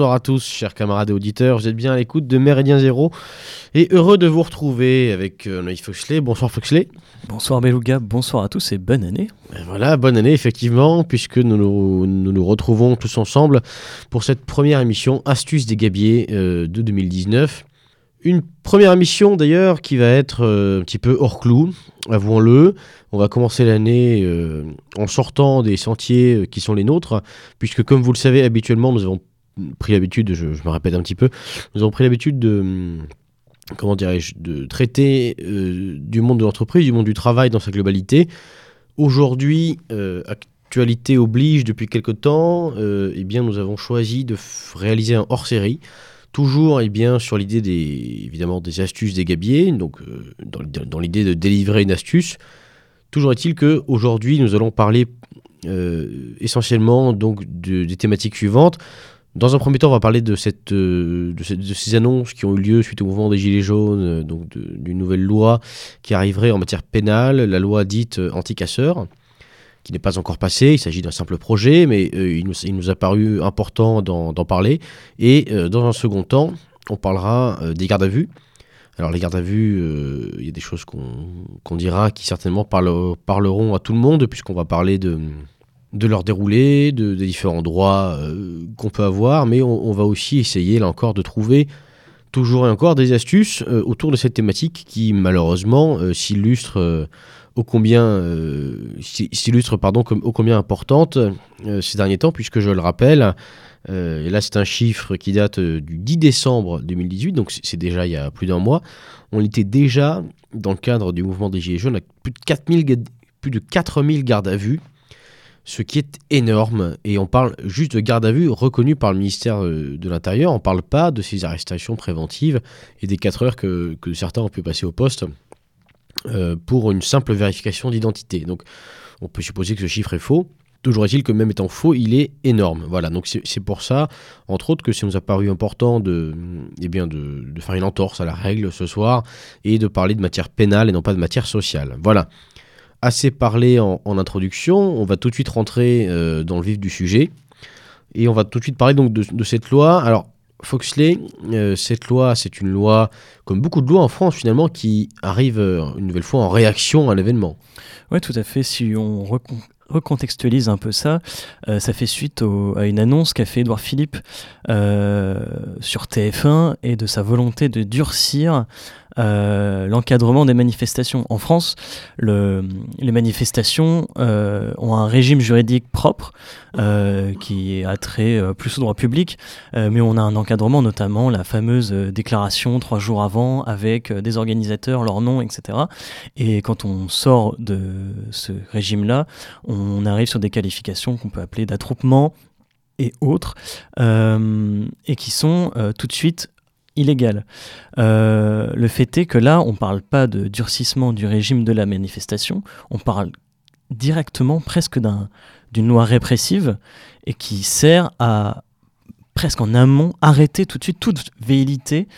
Bonsoir à tous, chers camarades et auditeurs. Vous êtes bien à l'écoute de Méridien Zéro et heureux de vous retrouver avec euh, Noïf Foxley. Bonsoir Foxley. Bonsoir Beluga, bonsoir à tous et bonne année. Et voilà, bonne année effectivement, puisque nous nous, nous nous retrouvons tous ensemble pour cette première émission Astuces des Gabiers euh, de 2019. Une première émission d'ailleurs qui va être euh, un petit peu hors clou, avouons-le. On va commencer l'année euh, en sortant des sentiers euh, qui sont les nôtres, puisque comme vous le savez habituellement, nous avons pris l'habitude, je, me répète un petit peu, nous avons pris l'habitude de hum, comment dirais-je, de traiter euh, du monde de l'entreprise, du monde du travail dans sa globalité. Aujourd'hui, euh, actualité oblige depuis quelque temps, euh, eh bien, nous avons choisi de réaliser un hors-série, toujours eh bien, sur l'idée des, évidemment, des astuces des gabiers, donc euh, dans, l'idée- de délivrer une astuce. Toujours est-il que aujourd'hui, nous allons parler essentiellement donc de- des thématiques suivantes. Dans un premier temps, on va parler euh, de, ces annonces qui ont eu lieu suite au mouvement des Gilets jaunes, euh, donc d'une nouvelle loi qui arriverait en matière pénale, la loi dite euh, anti-casseurs, qui n'est pas encore passée. Il s'agit d'un simple projet, mais il, nous, a paru important d'en parler. Et dans un second temps, on parlera des gardes à vue. Alors les gardes à vue, il y a des choses qu'on dira qui certainement parle- parleront à tout le monde, puisqu'on va parler de, de leur déroulé, de, des différents droits euh, qu'on peut avoir, mais on, va aussi essayer, là encore, de trouver toujours et encore des astuces euh, autour de cette thématique qui, malheureusement, euh, s'illustre ô combien, s'il- s'illustre pardon, combien importante ces derniers temps, puisque je le rappelle, et là c'est un chiffre qui date du 10 décembre 2018, donc c'est déjà il y a plus d'un mois, on était déjà, dans le cadre du mouvement des Gilets jaunes, à plus de 4000, ga- plus de 4000 gardes à vue, ce qui est énorme. Et on parle juste de garde à vue reconnue par le ministère euh, de l'Intérieur. On ne parle pas de ces arrestations préventives et des 4 heures que, certains ont pu passer au poste euh, pour une simple vérification d'identité. Donc on peut supposer que ce chiffre est faux. Toujours est-il que même étant faux, il est énorme. Voilà, donc c'est pour ça, entre autres, que ça nous a paru important eh bien de, de faire une entorse à la règle ce soir et de parler de matière pénale et non pas de matière sociale. Voilà assez parlé en, introduction, on va tout de suite rentrer euh, dans le vif du sujet. Et on va tout de suite parler donc de, cette loi. Alors, Foxley, euh, cette loi, c'est une loi, comme beaucoup de lois en France finalement, qui arrive euh, une nouvelle fois en réaction à l'événement. Ouais, tout à fait. Si on recon- recontextualise un peu ça, euh, ça fait suite à une annonce qu'a fait Édouard Philippe sur TF1 et de sa volonté de durcir euh, l'encadrement des manifestations. En France, le- les manifestations euh, ont un régime juridique propre euh, qui a trait plus au droit public, mais on a un encadrement, notamment la fameuse déclaration trois jours avant avec des organisateurs, leur nom, etc. Et quand on sort de ce régime-là, on arrive sur des qualifications qu'on peut appeler d'attroupement et autres, et qui sont tout de suite illégales. Euh, le fait est que là, on ne parle pas de durcissement du régime de la manifestation, on parle directement presque d'un- d'une loi répressive et qui sert à presque en amont arrêter tout de suite toute velléité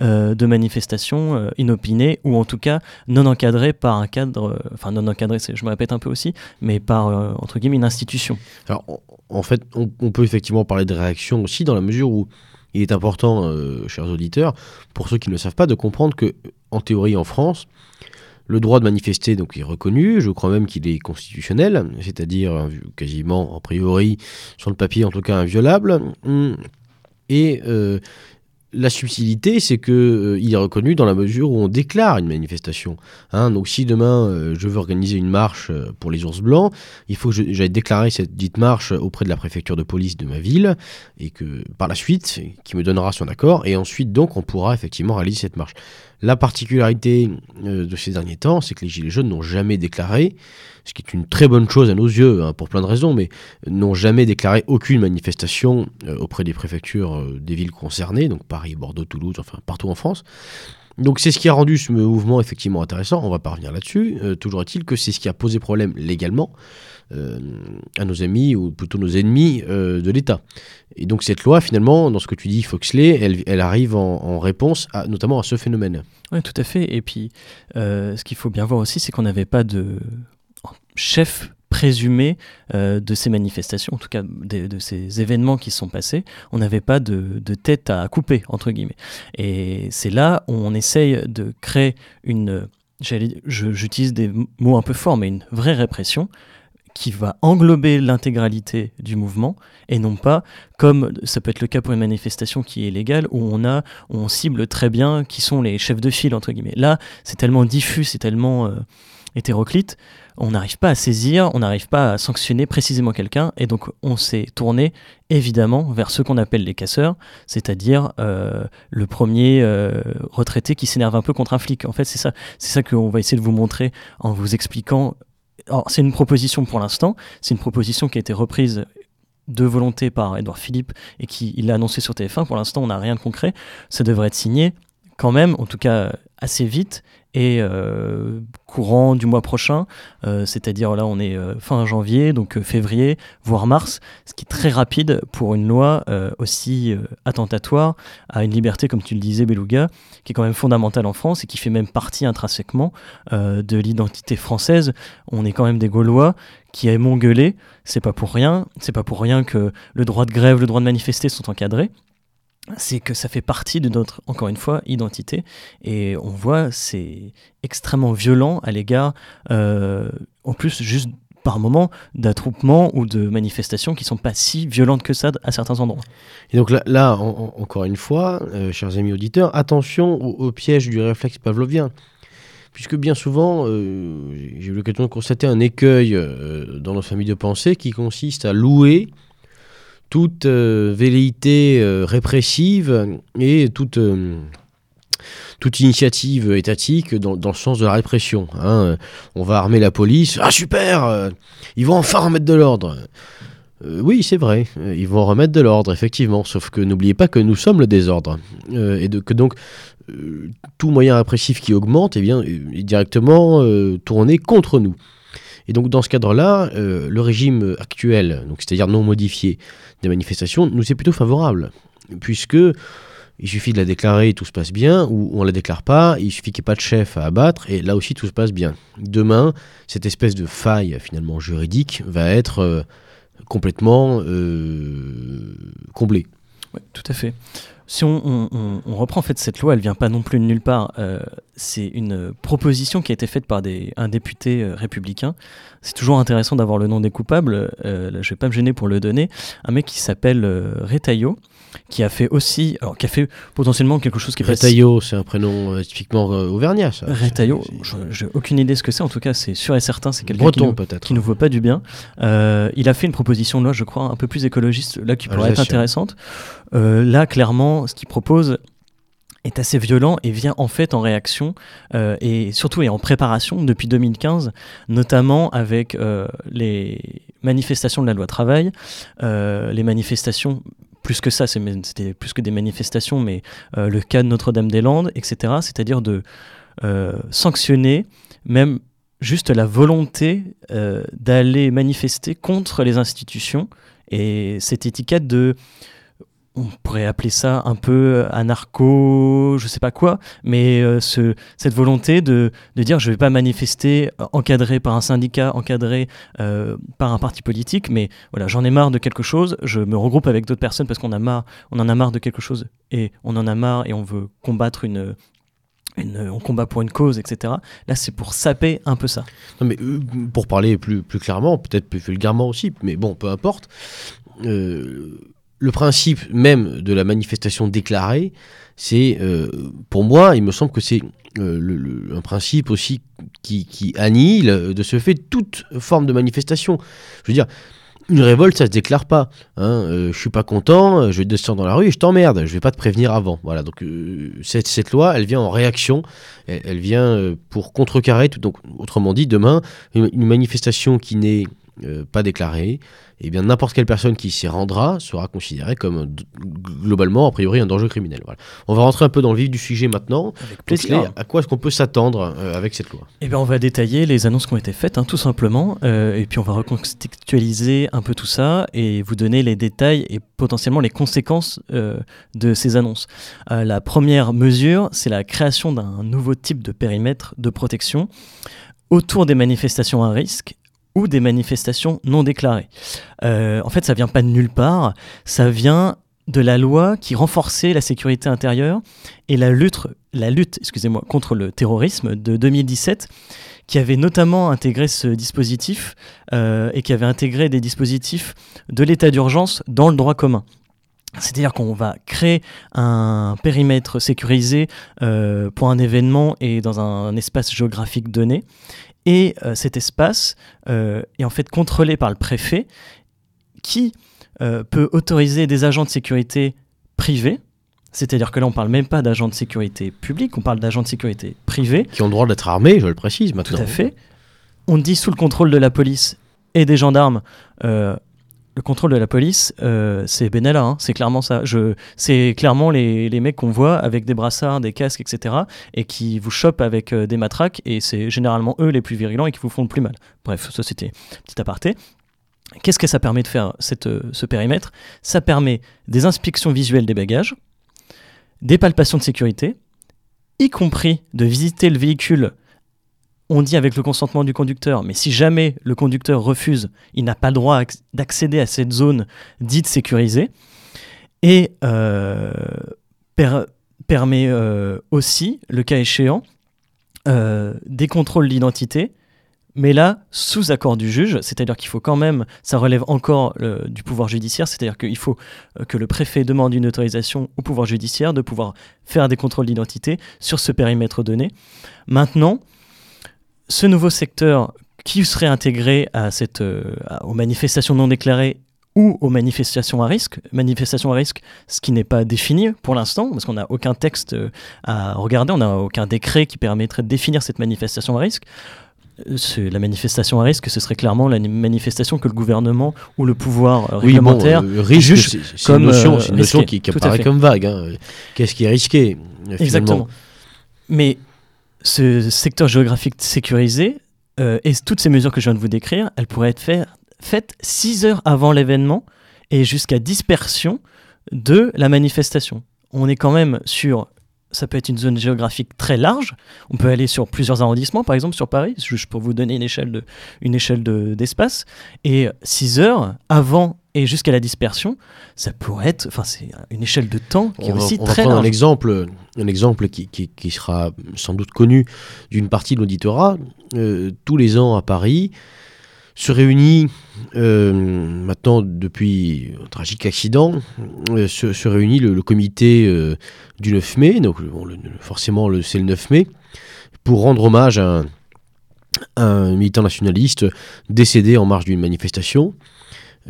euh, de manifestations euh, inopinées ou en tout cas non encadrées par un cadre, euh, enfin non encadrées, je me répète un peu aussi, mais par entre guillemets une institution. Alors, en- en fait, on, on peut effectivement parler de réaction aussi, dans la mesure où il est important, euh, chers auditeurs, pour ceux qui ne le savent pas, de comprendre que, en théorie, en France, le droit de manifester donc, est reconnu, je crois même qu'il est constitutionnel, c'est-à-dire invi- quasiment, a priori, sur le papier en tout cas, inviolable. Et euh, la subtilité, c'est que euh, il est reconnu dans la mesure où on déclare une manifestation. Hein, donc si demain euh, je veux organiser une marche euh, pour les ours blancs, il faut que j'aille déclarer cette dite marche auprès de la préfecture de police de ma ville et que par la suite, qui me donnera son accord et ensuite donc on pourra effectivement réaliser cette marche. La particularité de ces derniers temps, c'est que les Gilets jaunes n'ont jamais déclaré, ce qui est une très bonne chose à nos yeux, hein, pour plein de raisons, mais n'ont jamais déclaré aucune manifestation auprès des préfectures des villes concernées, donc Paris, Bordeaux, Toulouse, enfin partout en France. Donc c'est ce qui a rendu ce mouvement effectivement intéressant, on va pas revenir là-dessus. Euh, toujours est-il que c'est ce qui a posé problème légalement euh, à nos amis, ou plutôt nos ennemis euh, de l'État. Et donc cette loi, finalement, dans ce que tu dis, Foxley, elle, arrive en, réponse notamment à ce phénomène. Oui, tout à fait. Et puis, ce qu'il faut bien voir aussi, c'est qu'on n'avait pas de chef présumé euh, de ces manifestations, en tout cas de, ces événements qui sont passés, on n'avait pas de, tête à couper, entre guillemets. Et c'est là où on essaye de créer une, j'utilise des mots un peu forts, mais une vraie répression qui va englober l'intégralité du mouvement et non pas comme ça peut être le cas pour une manifestation qui est légale où on a on cible très bien qui sont les chefs de file entre guillemets là c'est tellement diffus c'est tellement euh, hétéroclite on n'arrive pas à saisir, on n'arrive pas à sanctionner précisément quelqu'un, et donc on s'est tourné évidemment vers ce qu'on appelle les casseurs, c'est-à-dire euh, le premier euh, retraité qui s'énerve un peu contre un flic. En fait, c'est ça, c'est ça qu'on va essayer de vous montrer en vous expliquant. C'est une proposition pour l'instant, c'est une proposition qui a été reprise de volonté par Edouard Philippe et qui il l'a annoncé sur TF1. Pour l'instant, on n'a rien de concret. Ça devrait être signé quand même, en tout cas assez vite, et euh, courant du mois prochain, euh, c'est-à-dire là on est euh, fin janvier, donc février, voire mars, ce qui est très rapide pour une loi aussi attentatoire à une liberté, comme tu le disais, Beluga, qui est quand même fondamentale en France et qui fait même partie intrinsèquement de l'identité française. On est quand même des Gaulois qui aiment gueuler, c'est pas pour rien, c'est pas pour rien que le droit de grève, le droit de manifester sont encadrés c'est que ça fait partie de notre, encore une fois, identité. Et on voit, c'est extrêmement violent à l'égard, euh, en plus, juste par moment, d'attroupements ou de manifestations qui sont pas si violentes que ça à certains endroits. Et donc là, encore une fois, euh, chers amis auditeurs, attention au, piège du réflexe pavlovien. Puisque bien souvent, euh, j'ai eu l'occasion de constater un écueil dans nos familles de pensée qui consiste à louer toute euh, velléité euh, répressive et toute, euh, toute initiative étatique dans, le sens de la répression. Hein. On va armer la police. Ah super Ils vont enfin remettre de l'ordre. oui, c'est vrai, ils vont remettre de l'ordre, effectivement, sauf que n'oubliez pas que nous sommes le désordre, et que donc tout moyen répressif qui augmente eh bien, est directement tourné contre nous. Et donc dans ce cadre-là, le régime actuel, donc c'est-à-dire non modifié, des manifestations nous est plutôt favorable, puisque il suffit de la déclarer et tout se passe bien, ou on la déclare pas, il suffit qu'il n'y ait pas de chef à abattre, et là aussi tout se passe bien. Demain, cette espèce de faille finalement juridique va être euh, complètement euh, comblée. Oui, tout à fait. Si on, reprend en fait cette loi, elle vient pas non plus de nulle part. Euh, c'est une proposition qui a été faite par des, un député républicain c'est toujours intéressant d'avoir le nom des coupables. Euh, là, je vais pas me gêner pour le donner. Un mec qui s'appelle euh, Retailleau, qui a fait aussi, alors qui a fait potentiellement quelque chose qui est Retailleau, c'est un prénom euh, typiquement auvergnat. Ça. Retailleau, j'ai aucune idée ce que c'est. En tout cas, c'est sûr et certain, c'est quelqu'un qui, nous, qui nous vaut pas du bien. il a fait une proposition de loi, je crois, un peu plus écologiste, là qui pourrait être intéressante. là, clairement, ce qu'il propose, est assez violent et vient en fait en réaction euh, et surtout et en préparation depuis 2015, notamment avec euh, les manifestations de la loi travail, euh, les manifestations plus que ça, c'était plus que des manifestations, mais le cas de Notre-Dame-des-Landes, etc. C'est-à-dire de sanctionner même juste la volonté d'aller manifester contre les institutions et cette étiquette de on pourrait appeler ça un peu anarcho, je sais pas quoi, mais euh, ce, cette volonté de, de, dire je vais pas manifester euh, encadré par un syndicat, encadré euh, par un parti politique, mais voilà, j'en ai marre de quelque chose, je me regroupe avec d'autres personnes parce qu'on a marre, on en a marre de quelque chose et on en a marre et on veut combattre une, on combat pour une cause, etc. Là, c'est pour saper un peu ça. Non, mais pour parler plus, plus clairement, peut-être plus vulgairement aussi, mais bon, peu importe le principe même de la manifestation déclarée, c'est, euh, pour moi, il me semble que c'est euh, un principe aussi qui, annihile de ce fait toute forme de manifestation. Je veux dire, Une révolte, ça se déclare pas. Hein. Euh, je suis pas content, je descends dans la rue et je t'emmerde. Je vais pas te prévenir avant. Voilà. Donc euh, cette, loi, elle vient en réaction. Elle, vient euh, pour contrecarrer. Tout, donc autrement dit, demain, une manifestation qui n'est euh, pas déclarée, et eh bien n'importe quelle personne qui s'y rendra sera considérée comme globalement, a priori, un danger criminel. Voilà. On va rentrer un peu dans le vif du sujet maintenant. Avec à quoi est-ce qu'on peut s'attendre euh, avec cette loi? Eh bien, on va détailler les annonces qui ont été faites, hein, tout simplement, euh, et puis on va recontextualiser un peu tout ça et vous donner les détails et potentiellement les conséquences de ces annonces. La première mesure, c'est la création d'un nouveau type de périmètre de protection autour des manifestations à risque ou des manifestations non déclarées. Euh, en fait, ça vient pas de nulle part, ça vient de la loi qui renforçait la sécurité intérieure et la lutte, la lutte excusez-moi, contre le terrorisme de 2017, qui avait notamment intégré ce dispositif euh, et qui avait intégré des dispositifs de l'état d'urgence dans le droit commun. C'est-à-dire qu'on va créer un périmètre sécurisé euh, pour un événement et dans un espace géographique donné. Et euh, cet espace euh, est en fait contrôlé par le préfet qui euh, peut autoriser des agents de sécurité privés. C'est-à-dire que là, on ne parle même pas d'agents de sécurité publics, on parle d'agents de sécurité privés. Qui ont le droit d'être armés, je le précise maintenant. Tout à fait. On dit sous le contrôle de la police et des gendarmes le contrôle de la police, euh, c'est Benalla, hein, c'est clairement ça. C'est clairement les, mecs qu'on voit avec des brassards, des casques, etc. et qui vous chopent avec euh, des matraques, et c'est généralement eux les plus virulents et qui vous font le plus mal. Bref, ça c'était petit aparté. Qu'est-ce que ça permet de faire, euh, ce périmètre? Ça permet des inspections visuelles des bagages, des palpations de sécurité, y compris de visiter le véhicule on dit avec le consentement du conducteur, mais si jamais le conducteur refuse, il n'a pas le droit d'accéder à cette zone dite sécurisée. Et euh, permet euh, aussi, le cas échéant, euh, des contrôles d'identité, mais là, sous accord du juge, c'est-à-dire qu'il faut quand même, ça relève encore du pouvoir judiciaire, c'est-à-dire qu'il faut que le préfet demande une autorisation au pouvoir judiciaire de pouvoir faire des contrôles d'identité sur ce périmètre donné. Maintenant, ce nouveau secteur qui serait intégré à cette, euh, aux manifestations non déclarées ou aux manifestations à risque. Manifestations à risque, ce qui n'est pas défini pour l'instant, parce qu'on n'a aucun texte euh, à regarder, on n'a aucun décret qui permettrait de définir cette manifestation à risque. Euh, la manifestation à risque, ce serait clairement la manifestation que le gouvernement ou le pouvoir réglementaire oui, juge c'est une notion, une notion qui, qui apparaît comme vague. Hein. Qu'est-ce qui est risqué Exactement. Mais ce secteur géographique sécurisé euh, et toutes ces mesures que je viens de vous décrire, elles pourraient être fait, faites 6 heures avant l'événement et jusqu'à dispersion de la manifestation. On est quand même sur, ça peut être une zone géographique très large, on peut aller sur plusieurs arrondissements, par exemple sur Paris, juste pour vous donner une échelle d'espace, et 6 heures avant et jusqu'à la dispersion, ça pourrait être, enfin c'est une échelle de temps qui est aussi on très va large. Un exemple, un exemple qui, qui, qui sera sans doute connu d'une partie de l'auditorat. Euh, tous les ans à Paris se réunit, euh, maintenant depuis un tragique accident, euh, se, se, réunit le, le comité du 9 mai, donc bon, le, forcément le, c'est le 9 mai, pour rendre hommage à un, à un militant nationaliste décédé en marge d'une manifestation.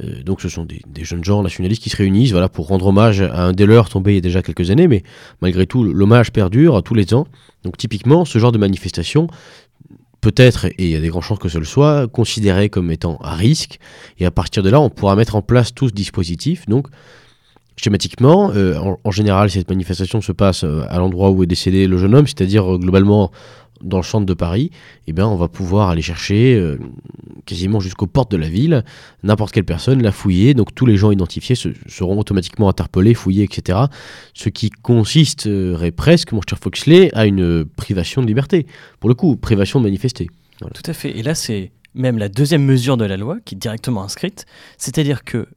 Euh, donc ce sont des, jeunes gens nationalistes qui se réunissent voilà, pour rendre hommage à un des leurs tombé il y a déjà quelques années, mais malgré tout, l'hommage perdure à tous les ans. Donc typiquement, ce genre de manifestation peut être, et il y a des grandes chances que ce le soit, considéré comme étant à risque, et à partir de là, on pourra mettre en place tout ce dispositif. Donc, schématiquement, euh, en, général, cette manifestation se passe euh, à l'endroit où est décédé le jeune homme, c'est-à-dire globalement dans le centre de Paris, eh bien, on va pouvoir aller chercher euh, quasiment jusqu'aux portes de la ville n'importe quelle personne, la fouiller. Donc tous les gens identifiés se, seront automatiquement interpellés, fouillés, etc. Ce qui consisterait presque, mon cher Foxley, à une privation de liberté. Pour le coup, privation de manifester. Tout à fait. Et là, c'est même la deuxième mesure de la loi qui est directement inscrite. C'est-à-dire que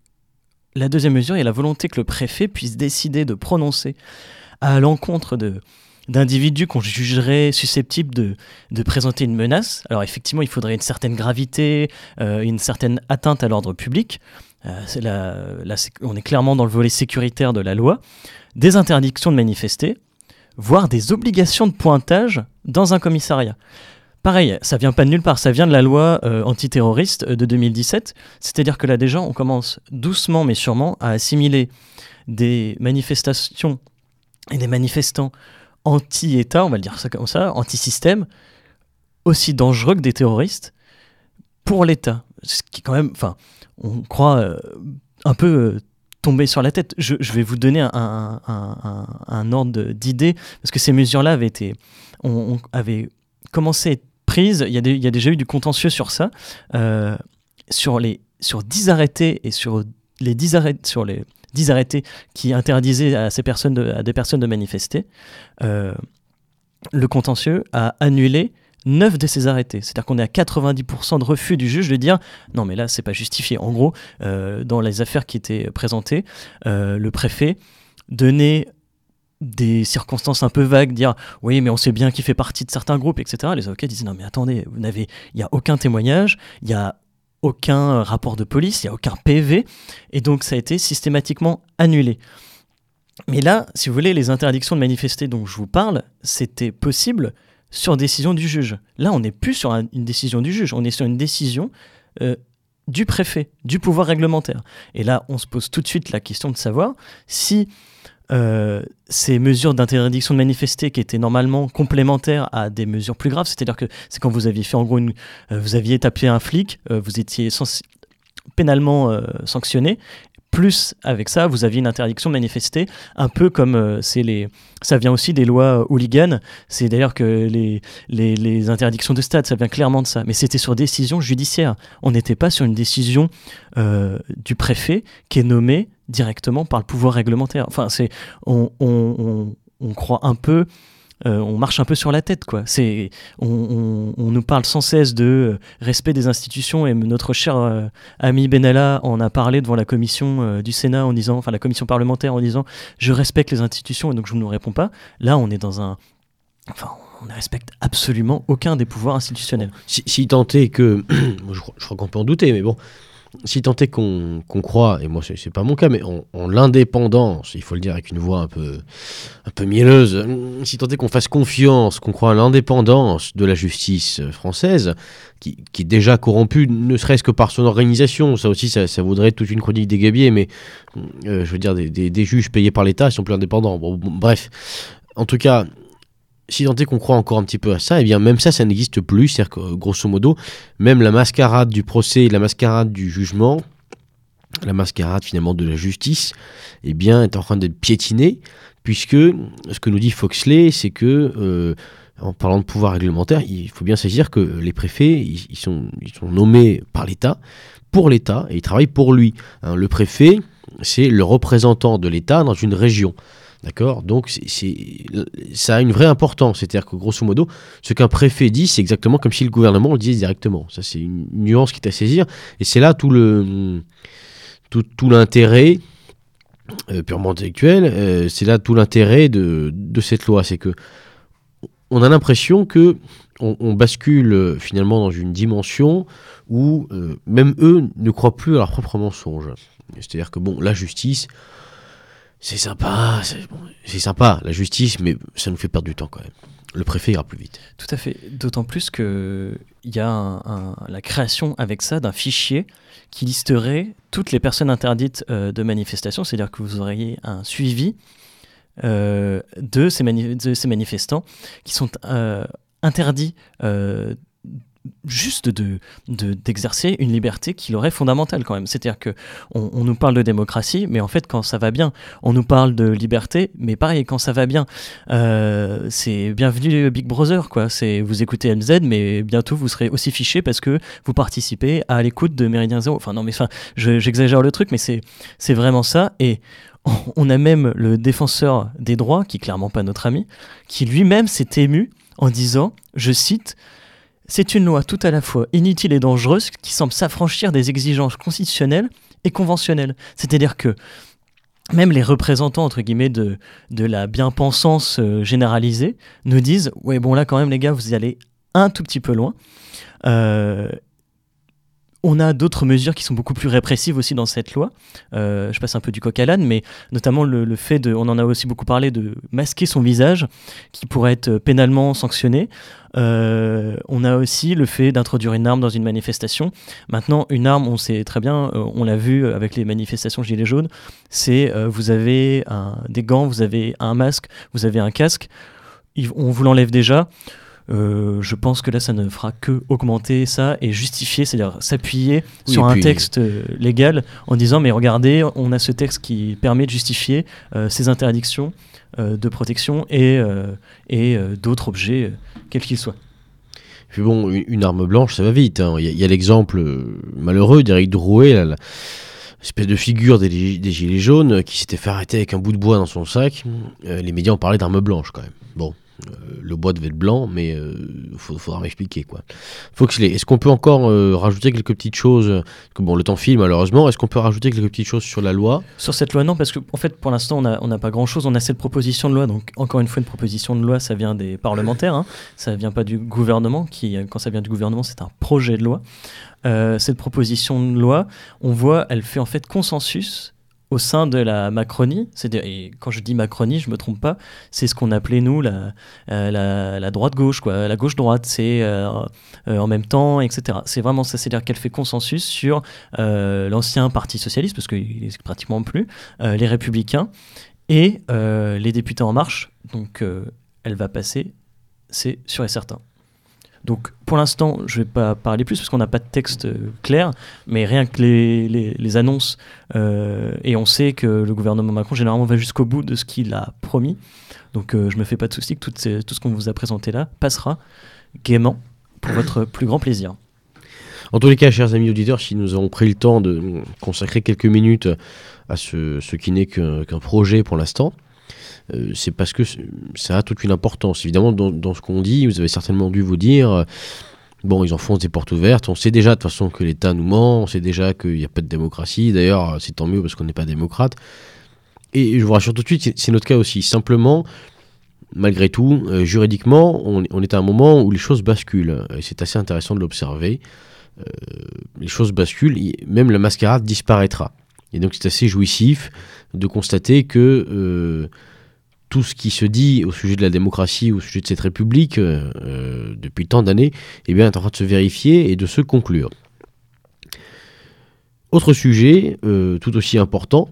la deuxième mesure est la volonté que le préfet puisse décider de prononcer à l'encontre de d'individus qu'on jugerait susceptibles de, de, présenter une menace. Alors effectivement, il faudrait une certaine gravité, euh, une certaine atteinte à l'ordre public. Euh, est on est clairement dans le volet sécuritaire de la loi. Des interdictions de manifester, voire des obligations de pointage dans un commissariat. pareil, ça vient pas de nulle part, ça vient de la loi euh, antiterroriste de 2017. C'est-à-dire que là, déjà, on commence doucement mais sûrement à assimiler des manifestations et des manifestants anti-État, on va le dire comme ça, anti-système, aussi dangereux que des terroristes pour l'État. Ce qui quand même, enfin, on croit euh, un peu euh, tomber sur la tête. Je, vais vous donner un, ordre d'idée, parce que ces mesures-là avaient été, on, avait commencé à être prises, il y, a il y, a déjà eu du contentieux sur ça, euh, sur, les, sur 10 arrêtés et sur les 10 arrêtés, sur les 10 arrêtés qui interdisaient à, ces personnes à des personnes de manifester, le contentieux a annulé 9 de ces arrêtés. C'est-à-dire qu'on est à 90% de refus du juge de dire non mais là c'est pas justifié. En gros, euh, dans les affaires qui étaient présentées, euh, le préfet donnait des circonstances un peu vagues, dire oui mais on sait bien qu'il fait partie de certains groupes, etc. Les avocats disaient non mais attendez, il n'y a aucun témoignage, il n'y a aucun rapport de police, il n'y a aucun PV, et donc ça a été systématiquement annulé. Mais là, si vous voulez, les interdictions de manifester dont je vous parle, c'était possible sur décision du juge. Là, on n'est plus sur une décision du juge, on est sur une décision euh, du préfet, du pouvoir réglementaire. Et là, on se pose tout de suite la question de savoir si euh, ces mesures d'interdiction de manifester qui étaient normalement complémentaires à des mesures plus graves, c'est-à-dire que c'est quand vous aviez fait en gros, une, euh, vous aviez tapé un flic, vous étiez pénalement sanctionné, plus avec ça, vous aviez une interdiction de manifester, un peu comme euh, c'est les, ça vient aussi des lois euh, hooligans. C'est d'ailleurs que les, les, interdictions de stade, ça vient clairement de ça. Mais c'était sur décision judiciaire. On n'était pas sur une décision euh, du préfet qui est nommée directement par le pouvoir réglementaire. Enfin, c'est, on, on, on croit un peu euh, on marche un peu sur la tête, quoi. C'est, on, nous parle sans cesse de euh, respect des institutions et notre cher euh, ami Benalla en a parlé devant la commission du Sénat en disant, enfin la commission parlementaire en disant, je respecte les institutions et donc je ne nous réponds pas. Là, on est dans un, enfin, on ne respecte absolument aucun des pouvoirs institutionnels. Si, tant est que, je crois qu'on peut en douter, mais bon, si tant est qu'on croit, et moi c'est pas mon cas, mais en, l'indépendance, il faut le dire avec une voix un peu, un peu mielleuse, si tant est qu'on fasse confiance, qu'on croit à l'indépendance de la justice française, qui, qui est déjà corrompue, ne serait-ce que par son organisation, ça aussi ça, ça vaudrait toute une chronique des gabiers, mais euh, je veux dire des, juges payés par l'État, sont plus indépendants. bref, en tout cas, si tant est qu'on croit encore un petit peu à ça, eh bien même ça, ça n'existe plus. C'est-à-dire que grosso modo, même la mascarade du procès, la mascarade du jugement, la mascarade finalement de la justice, eh bien est en train d'être piétinée, puisque ce que nous dit Foxley, c'est que euh, en parlant de pouvoir réglementaire, il faut bien saisir que les préfets, ils, sont, ils sont nommés par l'État, pour l'État, et ils travaillent pour lui. Hein, le préfet, c'est le représentant de l'État dans une région. D'accord? Donc, ça a une vraie importance. C'est-à-dire que, grosso modo, ce qu'un préfet dit, c'est exactement comme si le gouvernement le disait directement. Ça, c'est une nuance qui est à saisir. Et c'est là tout le tout, l'intérêt euh, purement intellectuel. Euh, c'est là tout l'intérêt de, cette loi. C'est que on a l'impression que on, bascule euh, finalement dans une dimension où même eux ne croient plus à leur propre mensonge. C'est-à-dire que, bon, la justice c'est sympa, c'est sympa, la justice, mais ça nous fait perdre du temps quand même. Le préfet ira plus vite. Tout à fait. D'autant plus qu'il y a la création avec ça d'un fichier qui listerait toutes les personnes interdites euh, de manifestation, c'est-à-dire que vous auriez un suivi euh, de, ces manifestants qui sont euh, interdits juste de, d'exercer une liberté qui leur est fondamentale quand même. C'est-à-dire que on, nous parle de démocratie, mais en fait quand ça va bien, on nous parle de liberté, mais pareil quand ça va bien, euh, c'est bienvenue Big Brother quoi. C'est vous écoutez MZ, mais bientôt vous serez aussi fiché parce que vous participez à l'écoute de Méridien Zéro. Enfin non mais enfin j'exagère le truc, mais c'est c'est vraiment ça et on a même le défenseur des droits, qui est clairement pas notre ami, qui lui-même s'est ému en disant, je cite, c'est une loi tout à la fois inutile et dangereuse qui semble s'affranchir des exigences constitutionnelles et conventionnelles. C'est-à-dire que même les représentants entre guillemets de, la bien-pensance euh, généralisée nous disent ouais bon là quand même les gars vous y allez un tout petit peu loin. Euh, on a d'autres mesures qui sont beaucoup plus répressives aussi dans cette loi. Euh, je passe un peu du coq à l'âne, mais notamment le, fait de, on en a aussi beaucoup parlé, de masquer son visage, qui pourrait être pénalement sanctionné. Euh, on a aussi le fait d'introduire une arme dans une manifestation. Maintenant, une arme, on sait très bien, euh, on l'a vu avec les manifestations Gilets jaunes, c'est vous avez des gants, vous avez un masque, vous avez un casque, on vous l'enlève déjà. Euh, je pense que là, ça ne fera que augmenter ça et justifier, c'est-à-dire s'appuyer sur un texte euh, légal en disant mais regardez, on a ce texte qui permet de justifier euh, ces interdictions de protection et, et d'autres objets, quels qu'ils soient. Puis bon, une, arme blanche, ça va vite. Hein. Il y a, l'exemple malheureux d'Éric Drouet, l'espèce de figure des, des, Gilets jaunes qui s'était fait arrêter avec un bout de bois dans son sac. les médias ont parlé d'arme blanche quand même. Bon, le bois devait être blanc, mais il euh, faudra m'expliquer est-ce qu'on peut encore euh, rajouter quelques petites choses? Que, Bon, le temps file malheureusement. Est-ce qu'on peut rajouter quelques petites choses sur la loi? Sur cette loi, non, parce que en fait, pour l'instant, on n'a pas grand-chose. On a cette proposition de loi. Donc, encore une fois, une proposition de loi, ça vient des parlementaires. Hein. Ça vient pas du gouvernement. Qui, quand ça vient du gouvernement, c'est un projet de loi. cette proposition de loi, on voit, elle fait en fait consensus au sein de la Macronie, et quand je dis Macronie, je me trompe pas, c'est ce qu'on appelait nous la, euh, droite-gauche, quoi, la gauche-droite, c'est euh, euh, en même temps, etc. C'est vraiment ça, c'est-à-dire qu'elle fait consensus sur l'ancien Parti socialiste, parce qu'il n'est pratiquement plus, les Républicains et les députés En Marche. Donc elle va passer, c'est sûr et certain. Donc pour l'instant, je ne vais pas parler plus parce qu'on n'a pas de texte euh, clair, mais rien que les, les, annonces, euh, et on sait que le gouvernement Macron généralement va jusqu'au bout de ce qu'il a promis. Donc euh, je ne me fais pas de soucis que tout, tout ce qu'on vous a présenté là passera gaiement pour votre plus grand plaisir. En tous les cas, chers amis auditeurs, si nous avons pris le temps de consacrer quelques minutes à ce, ce qui n'est qu'un projet pour l'instant, euh, c'est parce que ça a toute une importance. Évidemment, dans, ce qu'on dit, vous avez certainement dû vous dire, euh, bon, ils enfoncent des portes ouvertes, on sait déjà de toute façon que l'État nous ment, on sait déjà qu'il n'y a pas de démocratie, d'ailleurs, c'est tant mieux parce qu'on n'est pas démocrate. Et je vous rassure tout de suite, c'est notre cas aussi. Simplement, malgré tout, euh, juridiquement, on, est à un moment où les choses basculent. Et c'est assez intéressant de l'observer. les choses basculent, même la mascarade disparaîtra. Et donc c'est assez jouissif de constater que tout ce qui se dit au sujet de la démocratie, au sujet de cette République, euh, euh, depuis tant d'années, eh bien, est en train de se vérifier et de se conclure. Autre sujet, euh, tout aussi important,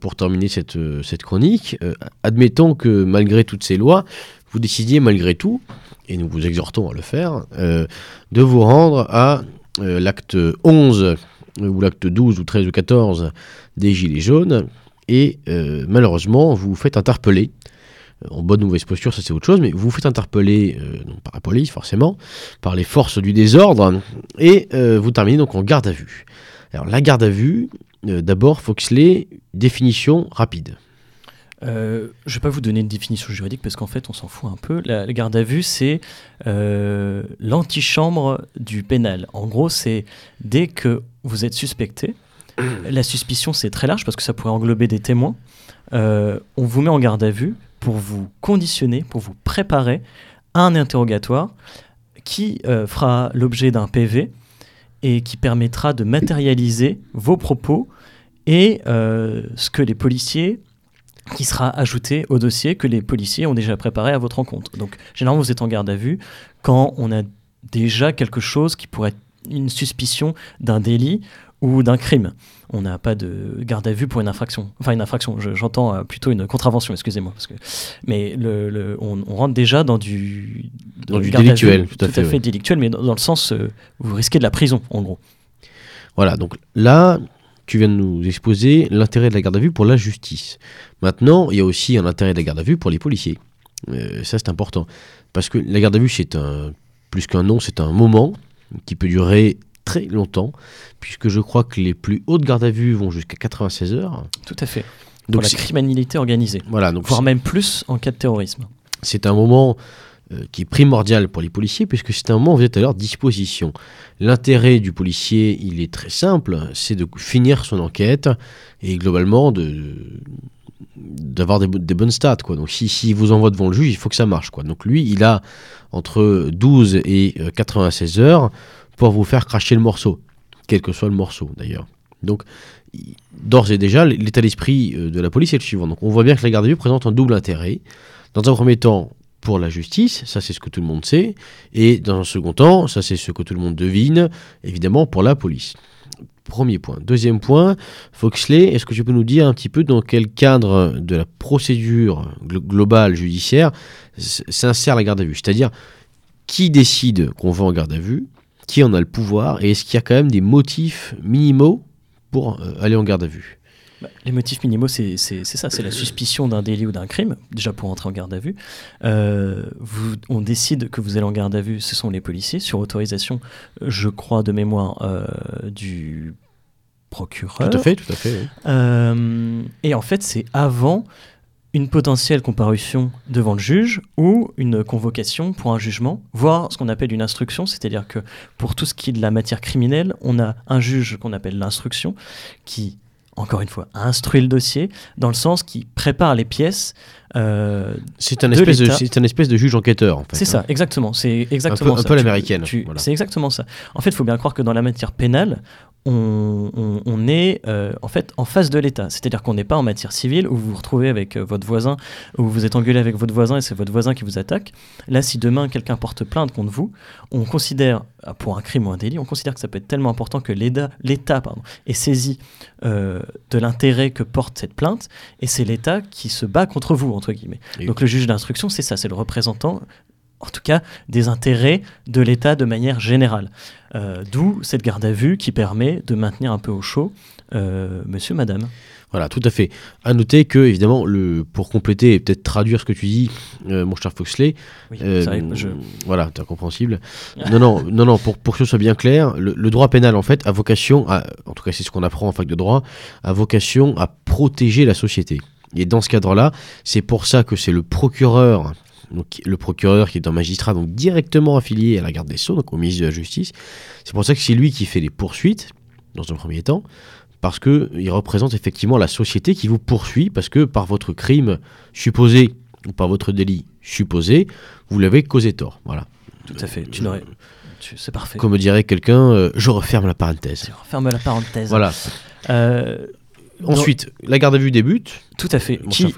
pour terminer cette, cette chronique, admettons que malgré toutes ces lois, vous décidiez malgré tout, et nous vous exhortons à le faire, de vous rendre à l'acte 11 ou l'acte 12 ou 13 ou 14 des Gilets jaunes, et malheureusement vous vous faites interpeller en bonne ou mauvaise posture, ça c'est autre chose, mais vous vous faites interpeller, euh, par la police forcément, par les forces du désordre, et euh, vous terminez donc en garde à vue. Alors la garde à vue, euh, d'abord Foxley, définition rapide. Je ne vais pas vous donner une définition juridique parce qu'en fait on s'en fout un peu. La, la garde à vue c'est l'antichambre du pénal. En gros c'est dès que vous êtes suspecté, la suspicion c'est très large parce que ça pourrait englober des témoins. on vous met en garde à vue pour vous conditionner, pour vous préparer à un interrogatoire qui euh, fera l'objet d'un PV et qui permettra de matérialiser vos propos et euh, ce que les policiers qui sera ajouté au dossier que les policiers ont déjà préparé à votre rencontre. Donc généralement vous êtes en garde à vue quand on a déjà quelque chose qui pourrait être une suspicion d'un délit ou d'un crime. On n'a pas de garde à vue pour une infraction. Enfin, une infraction, j'entends euh, plutôt une contravention, excusez-moi. Parce que... Mais le, on, rentre déjà dans du, dans du délictuel, tout à fait, délictuel, mais dans, le sens, euh, vous risquez de la prison, en gros. Voilà, donc là, tu viens de nous exposer l'intérêt de la garde à vue pour la justice. Maintenant, il y a aussi un intérêt de la garde à vue pour les policiers. Euh, ça, c'est important. Parce que la garde à vue, c'est un, plus qu'un nom, c'est un moment qui peut durer très longtemps, puisque je crois que les plus hautes gardes à vue vont jusqu'à 96 heures. Tout à fait. Donc Pour la criminalité organisée. Voilà, donc voire même plus en cas de terrorisme. C'est un moment euh, qui est primordial pour les policiers, puisque c'est un moment où vous êtes à leur disposition. L'intérêt du policier, il est très simple, c'est de finir son enquête et globalement de d'avoir des, bonnes stats quoi. Donc si, si vous envoie devant le juge, il faut que ça marche quoi. Donc lui, il a entre 12 et 96 euh, heures pour vous faire cracher le morceau. quel que soit le morceau d'ailleurs. Donc, d'ores et déjà, l'état d'esprit euh, de la police est le suivant. Donc, on voit bien que la garde à présente un double intérêt. Dans un premier temps, pour la justice, ça c'est ce que tout le monde sait, et dans un second temps, ça c'est ce que tout le monde devine, évidemment pour la police. Premier point. Deuxième point, Foxley, est-ce que tu peux nous dire un petit peu dans quel cadre de la procédure glo- globale judiciaire s'insère la garde à vue? C'est-à-dire, qui décide qu'on va en garde à vue? Qui en a le pouvoir? Et est-ce qu'il y a quand même des motifs minimaux pour euh, aller en garde à vue? Bah, Les motifs minimaux, c'est ça, c'est la suspicion d'un délit ou d'un crime, déjà pour entrer en garde à vue. Euh, vous- on décide que vous allez en garde à vue, ce sont les policiers, sur autorisation, je crois, de mémoire euh, du procureur. Tout à fait, tout à fait. oui. Euh, et en fait, c'est avant une potentielle comparution devant le juge ou une convocation pour un jugement, voire ce qu'on appelle une instruction, c'est-à-dire que pour tout ce qui est de la matière criminelle, on a un juge qu'on appelle l'instruction qui, encore une fois, instruit le dossier dans le sens qui prépare les pièces. euh, C'est un, espèce de, l'État. c'est un espèce de juge enquêteur, en fait. c'est ça, hein. exactement. C'est exactement Un peu- un ça. peu l'américaine, voilà. C'est exactement ça. En fait, il faut bien croire que dans la matière pénale, on, on- on est euh, en fait en face de l'État. C'est-à-dire qu'on n'est pas en matière civile où vous vous retrouvez avec euh, votre voisin, où vous êtes engueulé avec votre voisin et c'est votre voisin qui vous attaque. Là, si demain quelqu'un porte plainte contre vous, on considère, ah, pour un crime ou un délit, on considère que ça peut être tellement important que l'État est saisi euh, de l'intérêt que porte cette plainte et c'est l'État qui se bat contre vous, entre guillemets. Et- Donc le juge d'instruction, c'est ça, c'est le représentant, en tout cas, des intérêts de l'État de manière générale. Euh, D'où cette garde à vue qui permet de maintenir un peu au chaud euh, monsieur, madame. Voilà, tout à fait. À noter que, évidemment, le, pour compléter et peut-être traduire ce que tu dis, euh, mon cher Foxley, Oui, c'est vrai, je- voilà, c'est incompréhensible. non, non, non, non, pour, pour que ce soit bien clair, le, le droit pénal, en fait, a vocation, à, en tout cas c'est ce qu'on apprend en fac de droit, a vocation à protéger la société. Et dans ce cadre-là, c'est pour ça que c'est le procureur, donc le procureur qui est un magistrat, donc directement affilié à la garde des Sceaux, donc au ministre de la Justice, c'est pour ça que c'est lui qui fait les poursuites, dans un premier temps, parce qu'il représente effectivement la société qui vous poursuit, parce que par votre crime supposé, ou par votre délit supposé, vous l'avez causé tort. Voilà. tout à fait. Tu n'aurais- C'est parfait. Comme dirait quelqu'un, euh, je referme la parenthèse. Tu Ferme la parenthèse. Voilà. Euh, Ensuite, la garde à vue débute. tout à fait. Mon Qui-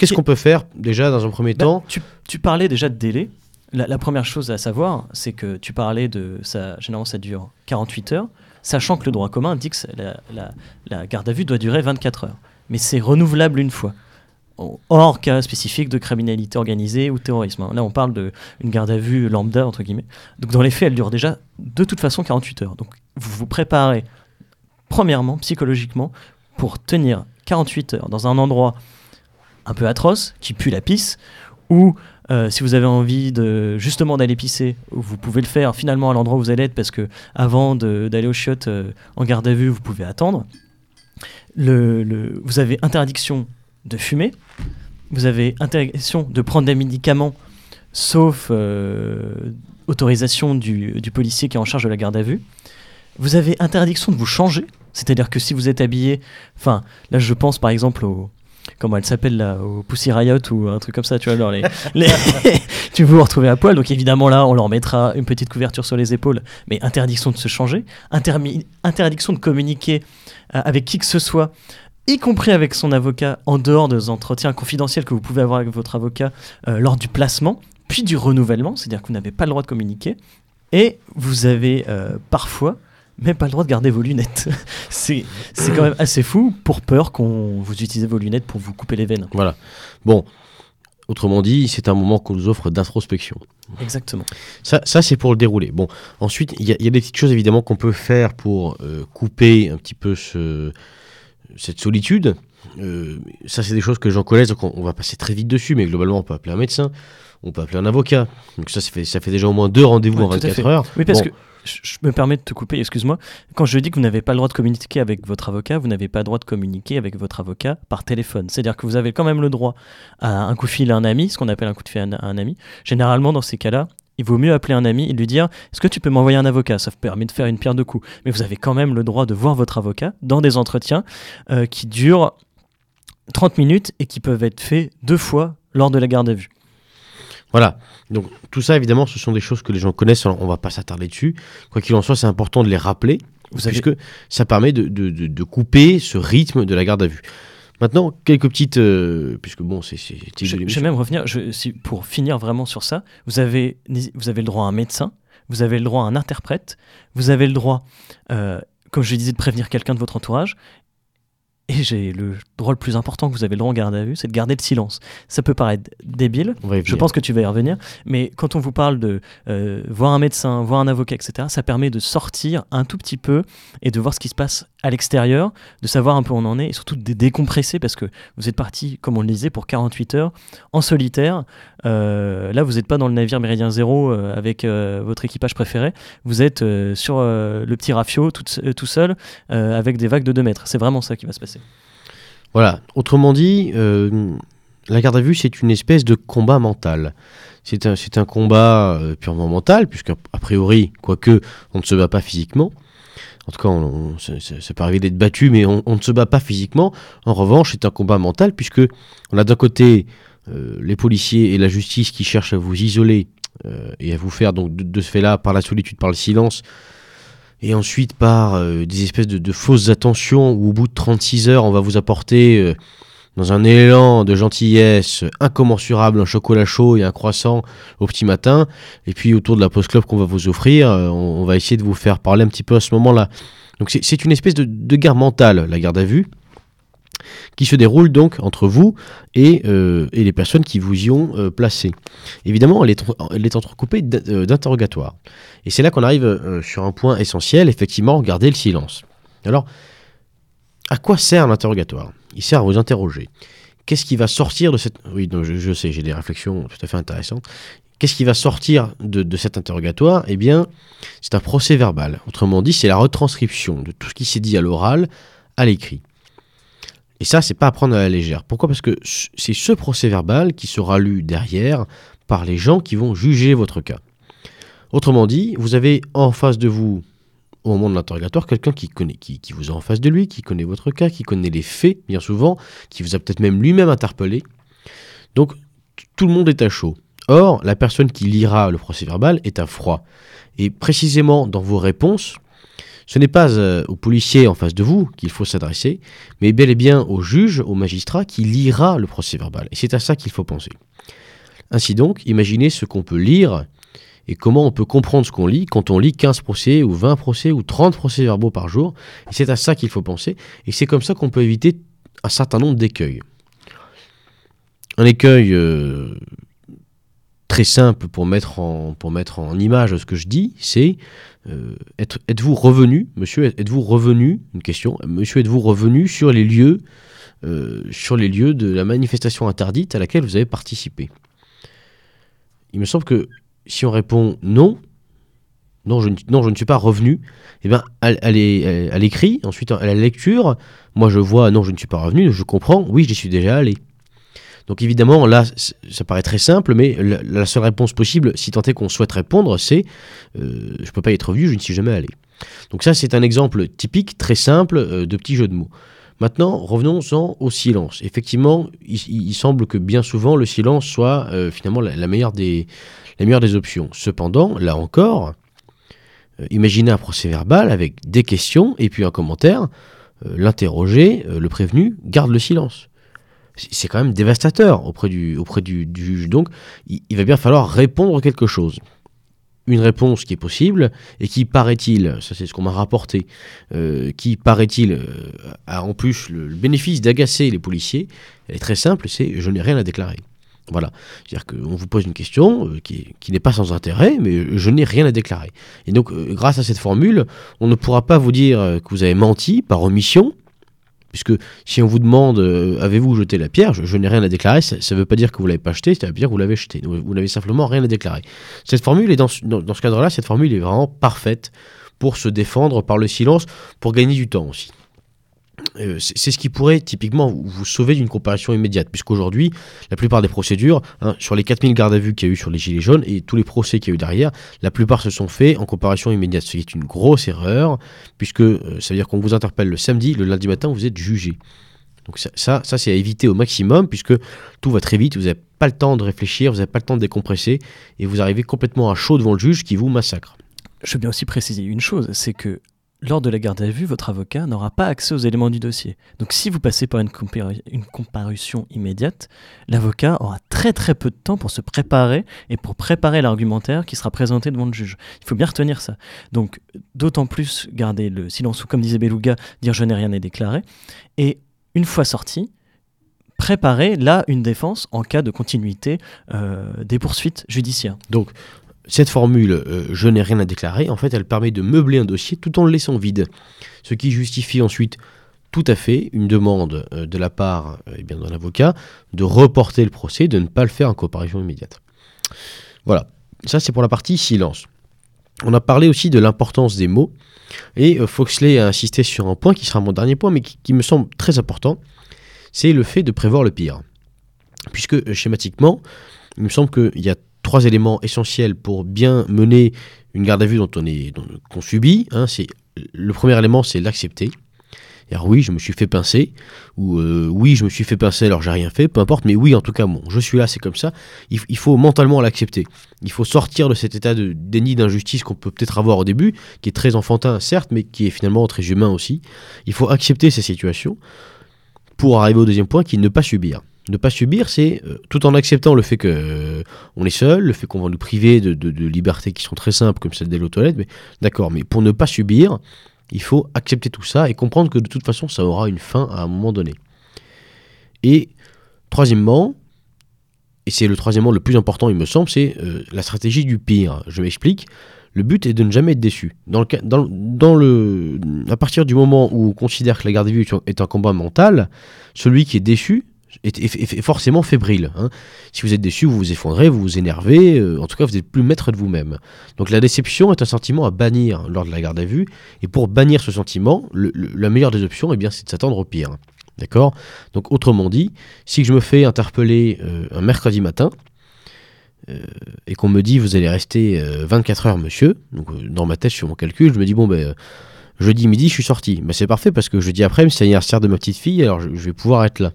qu'est-ce qu'on peut faire déjà dans un premier Bah, temps tu, tu parlais déjà de délai. La, la première chose à savoir, c'est que tu parlais de ça. Généralement, ça dure 48 heures, sachant que le droit commun dit que la- la garde à vue doit durer 24 heures. Mais c'est renouvelable une fois. Hors cas spécifique de criminalité organisée ou terrorisme. hein. Là, on parle d'une garde à vue lambda, entre guillemets. Donc, dans les faits, elle dure déjà de toute façon 48 heures. Donc, vous vous préparez, premièrement, psychologiquement, pour tenir 48 heures dans un endroit un peu atroce, qui pue la pisse, ou euh, si vous avez envie de justement d'aller pisser, vous pouvez le faire finalement à l'endroit où vous allez être parce que avant d'aller au chiottes euh, en garde à vue, vous pouvez attendre. Le, le- vous avez interdiction de fumer, vous avez interdiction de prendre des médicaments, sauf euh, autorisation du, du policier qui est en charge de la garde à vue. Vous avez interdiction de vous changer, c'est-à-dire que si vous êtes habillé, enfin là je pense par exemple au comment elle s'appelle là, au Pussy Riot ou un truc comme ça, tu vois, alors les, tu veux vous retrouver à poil, donc évidemment là on leur mettra une petite couverture sur les épaules, mais interdiction de se changer, interdiction de communiquer euh, avec qui que ce soit, y compris avec son avocat, en dehors des entretiens confidentiels que vous pouvez avoir avec votre avocat euh, lors du placement, puis du renouvellement, c'est-à-dire que vous n'avez pas le droit de communiquer, et vous avez euh, parfois même pas le droit de garder vos lunettes. c'est c'est quand même assez fou pour peur qu'on vous utilisez vos lunettes pour vous couper les veines. Voilà. Bon, autrement dit, c'est un moment qu'on nous offre d'introspection. Exactement. Ça, ça c'est pour le dérouler. Bon, ensuite, il y, a- il y a des petites choses évidemment qu'on peut faire pour euh, couper un petit peu ce, cette solitude. Euh, ça, c'est des choses que les gens connaissent, donc on, on va passer très vite dessus, mais globalement, on peut appeler un médecin, on peut appeler un avocat. Donc ça, ça fait, ça fait déjà au moins deux rendez-vous Ouais, en tout à 24 fait. heures. Oui, parce Bon. que je, me permets de te couper, excuse-moi. Quand je dis que vous n'avez pas le droit de communiquer avec votre avocat, vous n'avez pas le droit de communiquer avec votre avocat par téléphone. C'est-à-dire que vous avez quand même le droit à un coup de fil à un ami, ce qu'on appelle un coup de fil à un, ami. Généralement, dans ces cas-là, il vaut mieux appeler un ami et lui dire Est-ce que tu peux m'envoyer un avocat? Ça permet de faire une pierre de coups. Mais vous avez quand même le droit de voir votre avocat dans des entretiens euh, qui durent 30 minutes et qui peuvent être faits deux fois lors de la garde à vue. Voilà. Donc tout ça, évidemment, ce sont des choses que les gens connaissent. On va pas s'attarder dessus. Quoi qu'il en soit, c'est important de les rappeler Vous puisque ça permet de, de, de, couper ce rythme de la garde à vue. Maintenant, quelques petites. Euh, puisque bon, c'est. Je, je, vais même revenir, je, si, pour finir vraiment sur ça, vous avez, vous avez le droit à un médecin, vous avez le droit à un interprète, vous avez le droit, euh, comme je disais, de prévenir quelqu'un de votre entourage, et j'ai le droit le plus important que vous avez le droit en garde à vue, c'est de garder le silence. Ça peut paraître débile, je pense que tu vas y revenir, mais quand on vous parle de euh, voir un médecin, voir un avocat, etc., ça permet de sortir un tout petit peu et de voir ce qui se passe à l'extérieur, de savoir un peu où on en est et surtout de décompresser parce que vous êtes parti, comme on le disait, pour 48 heures en solitaire. Euh, là, vous n'êtes pas dans le navire Méridien Zéro euh, avec votre équipage préféré, vous êtes sur le petit rafio tout, tout seul avec des vagues de 2 mètres. C'est vraiment ça qui va se passer. Voilà, autrement dit, euh, la garde à vue, c'est une espèce de combat mental. C'est un, un, combat euh, purement mental, puisque a priori, quoique on ne se bat pas physiquement. En tout cas, on, ça, peut arriver d'être battu, mais on, ne se bat pas physiquement. En revanche, c'est un combat mental, puisque on a d'un côté euh, les policiers et la justice qui cherchent à vous isoler et à vous faire, donc de ce fait-là, par la solitude, par le silence, et ensuite par euh, des espèces de, fausses attentions où au bout de 36 heures, on va vous apporter euh, dans un élan de gentillesse incommensurable un chocolat chaud et un croissant au petit matin. Et puis autour de la post club qu'on va vous offrir, euh, on, va essayer de vous faire parler un petit peu à ce moment-là. Donc c'est une espèce de, de guerre mentale, la garde à vue qui se déroule donc entre vous et, euh, les personnes qui vous y ont euh, placé. Évidemment, elle est, entrecoupée euh, d'interrogatoires. Et c'est là qu'on arrive sur un point essentiel, effectivement, garder le silence. Alors, à quoi sert l'interrogatoire? Il sert à vous interroger. Qu'est-ce qui va sortir de cette... Oui, je, sais, j'ai des réflexions tout à fait intéressantes. Qu'est-ce qui va sortir de cet interrogatoire? Eh bien, c'est un procès verbal. Autrement dit, c'est la retranscription de tout ce qui s'est dit à l'oral à l'écrit. Et ça, c'est pas à prendre à la légère. Pourquoi? Parce que c'est ce procès verbal qui sera lu derrière par les gens qui vont juger votre cas. Autrement dit, vous avez en face de vous, au moment de l'interrogatoire, quelqu'un qui vous a en face de lui, qui connaît votre cas, qui connaît les faits, bien souvent, qui vous a peut-être même lui-même interpellé. Donc, tout le monde est à chaud. Or, la personne qui lira le procès verbal est à froid. Et précisément dans vos réponses, ce n'est pas euh, au policier en face de vous qu'il faut s'adresser, mais bel et bien au juge, au magistrat qui lira le procès verbal. Et c'est à ça qu'il faut penser. Ainsi donc, imaginez ce qu'on peut lire et comment on peut comprendre ce qu'on lit quand on lit 15 procès ou 20 procès ou 30 procès verbaux par jour. Et c'est à ça qu'il faut penser. Et c'est comme ça qu'on peut éviter un certain nombre d'écueils. Un écueil euh, très simple pour mettre, en, pour mettre en image ce que je dis, c'est euh, êtes-vous revenu, monsieur, êtes-vous revenu, une question, monsieur, êtes-vous revenu sur les lieux, euh, sur les lieux de la manifestation interdite à laquelle vous avez participé? Il me semble que si on répond non, non, je ne, non, je ne suis pas revenu, eh bien, à, l'écrit, ensuite à la lecture, moi je vois non, je ne suis pas revenu, je comprends, oui, j'y suis déjà allé. Donc évidemment, là, ça paraît très simple, mais la, seule réponse possible, si tant est qu'on souhaite répondre, c'est euh, je ne peux pas y être venu, je ne suis jamais allé. Donc ça, c'est un exemple typique, très simple, euh, de petit jeu de mots. Maintenant, revenons-en au silence. Effectivement, il, semble que bien souvent, le silence soit euh, finalement la, meilleure des, la meilleure des options. Cependant, là encore, imaginez un procès verbal avec des questions et puis un commentaire. L'interroger, le prévenu, garde le silence c'est quand même dévastateur auprès du, juge. Donc, il, va bien falloir répondre quelque chose. Une réponse qui est possible et qui, paraît-il, ça c'est ce qu'on m'a rapporté, euh, qui, paraît-il, euh, a en plus le, bénéfice d'agacer les policiers, elle est très simple, c'est je n'ai rien à déclarer. Voilà. C'est-à-dire qu'on vous pose une question euh, qui n'est pas sans intérêt, mais je n'ai rien à déclarer. Et donc, grâce à cette formule, on ne pourra pas vous dire que vous avez menti par omission, Puisque si on vous demande euh, avez-vous jeté la pierre, je, n'ai rien à déclarer, ça ne veut pas dire que vous l'avez pas jeté, ça veut dire que vous l'avez jeté. Vous, n'avez simplement rien à déclarer. Cette formule est dans, dans ce cadre-là, cette formule est vraiment parfaite pour se défendre par le silence, pour gagner du temps aussi. Euh, c'est ce qui pourrait typiquement vous sauver d'une comparution immédiate, puisqu'aujourd'hui, la plupart des procédures, hein, sur les 4000 gardes à vue qu'il y a eu sur les Gilets jaunes et tous les procès qu'il y a eu derrière, la plupart se sont faits en comparution immédiate, ce qui est une grosse erreur, puisque euh, ça veut dire qu'on vous interpelle le samedi, le lundi matin, vous êtes jugé. Donc ça, ça, ça c'est à éviter au maximum, puisque tout va très vite, vous n'avez pas le temps de réfléchir, vous n'avez pas le temps de décompresser, et vous arrivez complètement à chaud devant le juge qui vous massacre. Je veux bien aussi préciser une chose, c'est que lors de la garde à vue, votre avocat n'aura pas accès aux éléments du dossier. Donc si vous passez par une, comparution immédiate, l'avocat aura très très peu de temps pour se préparer et pour préparer l'argumentaire qui sera présenté devant le juge. Il faut bien retenir ça. Donc d'autant plus garder le silence ou comme disait Beluga, dire je n'ai rien à déclarer. Et une fois sorti, préparer là une défense en cas de continuité euh, des poursuites judiciaires. Donc cette formule euh, je n'ai rien à déclarer, en fait, elle permet de meubler un dossier tout en le laissant vide. Ce qui justifie ensuite tout à fait une demande euh, de la part euh, eh d'un avocat de reporter le procès, de ne pas le faire en comparution immédiate. Voilà, ça c'est pour la partie silence. On a parlé aussi de l'importance des mots, et Foxley a insisté sur un point qui sera mon dernier point, mais qui me semble très important, c'est le fait de prévoir le pire. Puisque schématiquement, il me semble qu'il y a trois éléments essentiels pour bien mener une garde à vue dont on est qu'on subit. Hein, c'est le premier élément, c'est l'accepter. Alors oui, je me suis fait pincer, ou euh, oui, je me suis fait pincer alors j'ai rien fait, peu importe, mais oui, en tout cas, bon, je suis là, c'est comme ça. Il, faut mentalement l'accepter. Il faut sortir de cet état de déni d'injustice qu'on peut peut-être avoir au début, qui est très enfantin, certes, mais qui est finalement très humain aussi. Il faut accepter ces situations pour arriver au deuxième point, qui est ne pas subir. Ne pas subir, c'est euh, tout en acceptant le fait qu'on euh, on est seul, le fait qu'on va nous priver de, libertés qui sont très simples, comme celle aux toilettes, mais d'accord, mais pour ne pas subir, il faut accepter tout ça et comprendre que de toute façon, ça aura une fin à un moment donné. Et troisièmement, et c'est le troisièmement le plus important, il me semble, c'est euh, la stratégie du pire. Je m'explique. Le but est de ne jamais être déçu. Dans à partir du moment où on considère que la garde des vue est un combat mental, celui qui est déçu est, forcément fébrile. Hein. Si vous êtes déçu, vous vous effondrez, vous vous énervez, euh, en tout cas vous n'êtes plus maître de vous-même. Donc la déception est un sentiment à bannir lors de la garde à vue, et pour bannir ce sentiment, la meilleure des options, eh c'est de s'attendre au pire. D'accord? Donc autrement dit, si je me fais interpeller euh, un mercredi matin, euh, et qu'on me dit vous allez rester 24 heures monsieur, dans ma tête sur mon calcul, je me dis bon ben jeudi midi je suis sorti. Mais c'est parfait parce que jeudi après c'est l'anniversaire de ma petite fille, alors je vais pouvoir être là.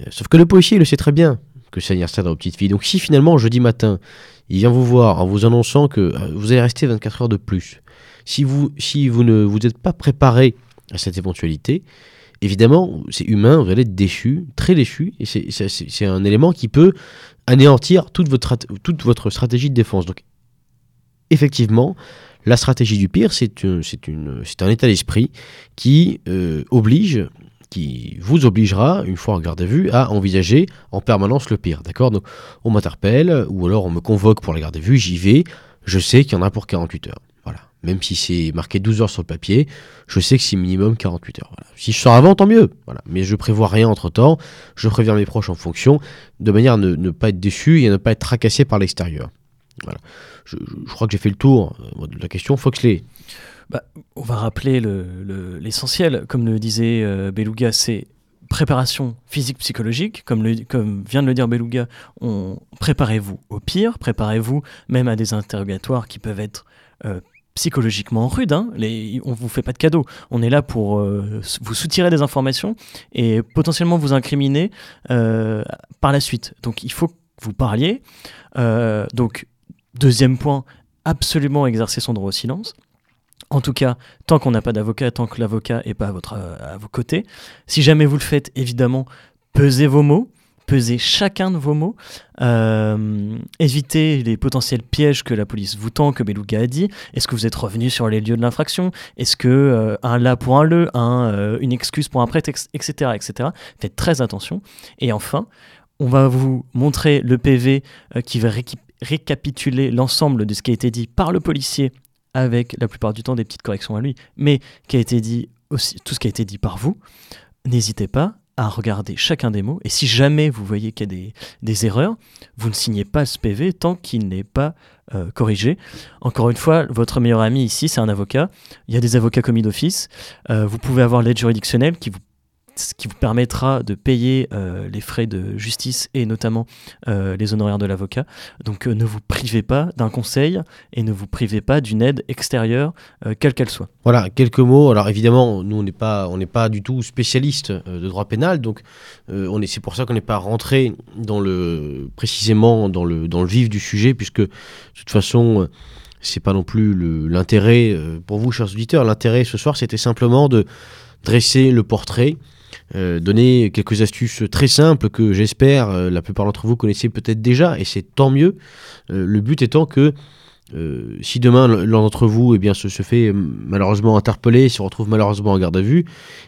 Euh, sauf que le policier, le sait très bien que c'est l'anniversaire de votre petite fille. Donc si finalement, jeudi matin, il vient vous voir en vous annonçant que euh, vous allez rester 24 heures de plus, si vous, si vous ne vous êtes pas préparé à cette éventualité, évidemment, c'est humain, vous allez être déçu, très déçu, et c'est un élément qui peut anéantir toute votre, toute votre stratégie de défense. Donc, effectivement, la stratégie du pire, c'est un état d'esprit qui euh, oblige qui vous obligera, une fois en garde à vue, à envisager en permanence le pire. D'accord? Donc, on m'interpelle, ou alors on me convoque pour la garde à vue, j'y vais, je sais qu'il y en a pour 48 heures. Voilà. Même si c'est marqué 12 heures sur le papier, je sais que c'est minimum 48 heures. Si je sors avant, tant mieux. Voilà. Mais je prévois rien entre temps, je préviens mes proches en fonction, de manière à ne, pas être déçu et à ne pas être tracassé par l'extérieur. Voilà. Je, je, crois que j'ai fait le tour euh, de la question. Foxley, bah, on va rappeler l'essentiel, comme le disait euh, Beluga, c'est préparation physique psychologique. Comme, vient de le dire Beluga préparez-vous au pire. Préparez-vous même à des interrogatoires qui peuvent être euh, psychologiquement rudes hein. les, on vous fait pas de cadeau on est là pour euh, vous soutirer des informations et potentiellement vous incriminer par la suite. Donc il faut que vous parliez. Donc deuxième point absolument exercer son droit au silence en tout cas, tant qu'on n'a pas d'avocat, tant que l'avocat n'est pas à, votre, à vos côtés. Si jamais vous le faites, évidemment, pesez vos mots, pesez chacun de vos mots, euh, évitez les potentiels pièges que la police vous tend, que Beluga a dit. Est-ce que vous êtes revenu sur les lieux de l'infraction? Est-ce que euh, un là pour un le, un, euh, une excuse pour un prétexte, etc., etc. Faites très attention. Et enfin, on va vous montrer le PV qui va récapituler l'ensemble de ce qui a été dit par le policier avec la plupart du temps des petites corrections à lui, mais tout ce qui a été dit par vous, n'hésitez pas à regarder chacun des mots. Et si jamais vous voyez qu'il y a des, erreurs, vous ne signez pas ce PV tant qu'il n'est pas euh, corrigé. Encore une fois, votre meilleur ami ici, c'est un avocat. Il y a des avocats commis d'office. Euh, vous pouvez avoir l'aide juridictionnelle qui vous ce qui vous permettra de payer euh, les frais de justice et notamment euh, les honoraires de l'avocat. Donc euh, ne vous privez pas d'un conseil et ne vous privez pas d'une aide extérieure, quelle qu'elle soit. Voilà, quelques mots. Alors évidemment, nous on n'est pas, pas du tout spécialiste de droit pénal, donc on est, c'est pour ça qu'on n'est pas rentré dans le précisément dans le dans le vif du sujet, puisque de toute façon c'est pas non plus l'intérêt pour vous, chers auditeurs. L'intérêt ce soir, c'était simplement de dresser le portrait, donner quelques astuces très simples que j'espère la plupart d'entre vous connaissez peut-être déjà, et c'est tant mieux. le but étant que euh, si demain l'un d'entre vous eh bien, se, fait euh, malheureusement interpeller, se retrouve malheureusement en garde à vue,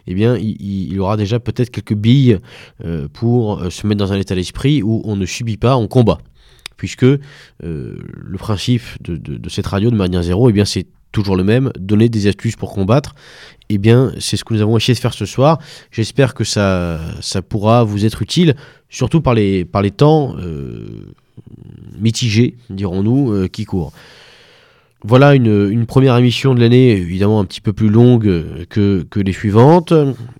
eh bien, il, aura déjà peut-être quelques billes euh, pour se mettre dans un état d'esprit où on ne subit pas, on combat. Puisque le principe de, cette radio de Meridian Zéro, eh bien, c'est toujours le même, donner des astuces pour combattre. Eh bien, c'est ce que nous avons essayé de faire ce soir. J'espère que ça, pourra vous être utile, surtout par les, temps mitigé, dirons-nous, qui court. Voilà une, première émission de l'année, évidemment un petit peu plus longue que, les suivantes.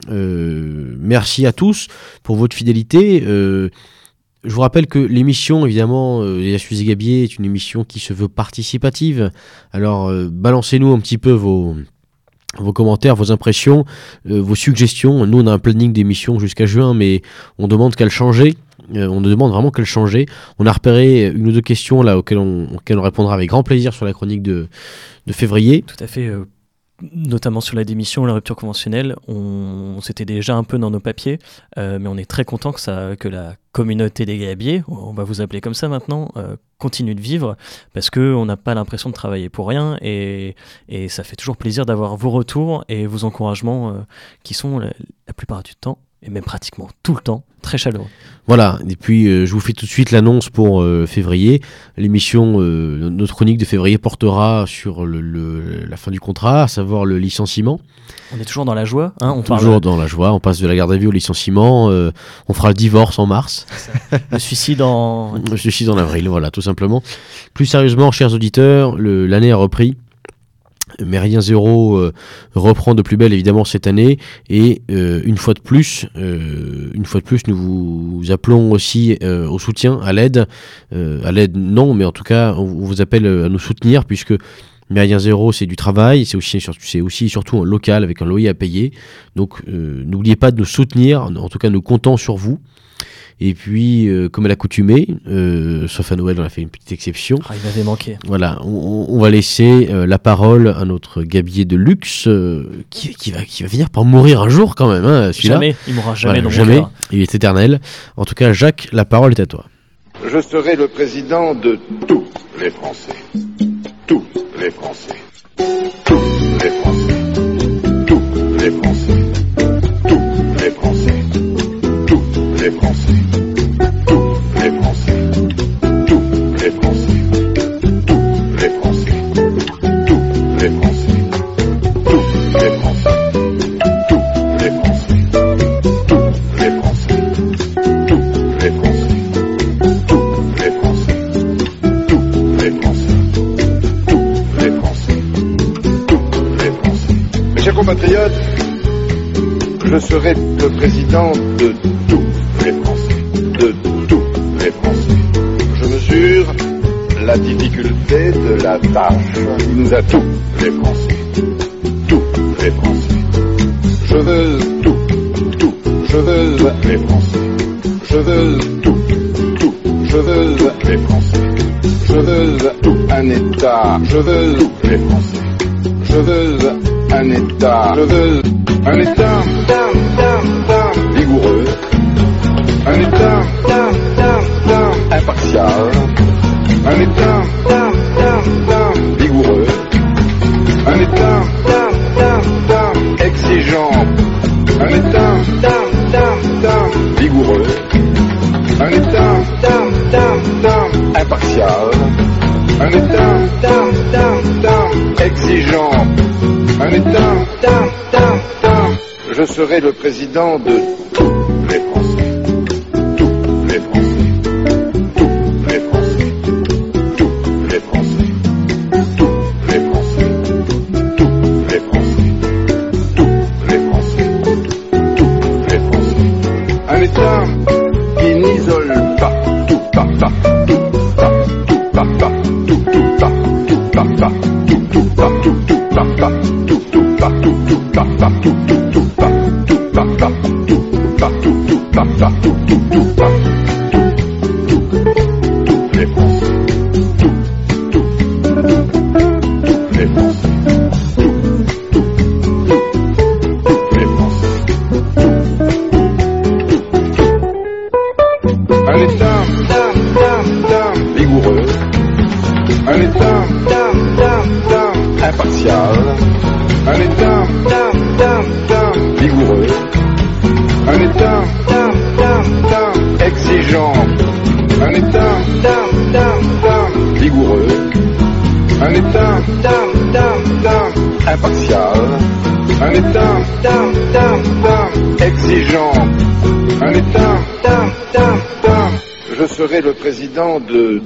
Euh, merci à tous pour votre fidélité. Euh, je vous rappelle que l'émission, évidemment, euh, Astuces Gabier est une émission qui se veut participative. Alors, balancez-nous un petit peu vos, commentaires, vos impressions, vos suggestions. Nous, on a un planning d'émission jusqu'à juin, mais on demande qu'elle changer. Euh, on nous demande vraiment qu'elle changeait. On a repéré une ou deux questions là auxquelles on, on répondra avec grand plaisir sur la chronique de, février. Tout à fait. Euh, notamment sur la démission, la rupture conventionnelle, on, s'était déjà un peu dans nos papiers, euh, mais on est très content que, la communauté des gabiers, on va vous appeler comme ça maintenant, continue de vivre, parce qu'on n'a pas l'impression de travailler pour rien, et, et ça fait toujours plaisir d'avoir vos retours et vos encouragements qui sont la plupart du temps et même pratiquement tout le temps, très chaleureux. Voilà, et puis euh, je vous fais tout de suite l'annonce pour euh, février. L'émission, euh, notre chronique de février portera sur le, la fin du contrat, à savoir le licenciement. On est toujours dans la joie, hein, on Toujours dans la joie, on passe de la garde à vue au licenciement, on fera le divorce en mars. le suicide en... Le suicide en avril, voilà, tout simplement. Plus sérieusement, chers auditeurs, l'année a repris. Méridien Zéro euh, reprend de plus belle évidemment cette année et euh, une fois de plus, euh, une fois de plus, nous vous appelons aussi au soutien, à l'aide, à l'aide non, mais en tout cas on vous appelle à nous soutenir puisque Méridien Zéro, c'est du travail, c'est aussi, c'est aussi surtout un local avec un loyer à payer. Donc n'oubliez pas de nous soutenir, en tout cas nous comptons sur vous. Et puis, euh, comme à l'accoutumée, euh, sauf à Noël, on a fait une petite exception. Ah, il m'avait manqué. Voilà, on, va laisser euh, la parole à notre gabier de luxe qui, va, qui va finir par mourir un jour quand même. Hein, jamais, il mourra jamais dans jamais. il est éternel. En tout cas, Jacques, la parole est à toi. Je serai le président de tous les Français. Tous les Français. Tous les Français. Tous les Français. Tous les Français. je serai le président de la difficulté de la tâche qui nous a tous les Français. Tous les Français. Je veux tout, tout. Je veux les Français. Je veux tout, tout. Je veux les Français. Je veux tout un État. Je veux tous les Français. Je veux un État. Je veux un État Un État vigoureux. Un État exigeant. Un État vigoureux. Un État impartial. Un État exigeant. Un État je serai le président de président de.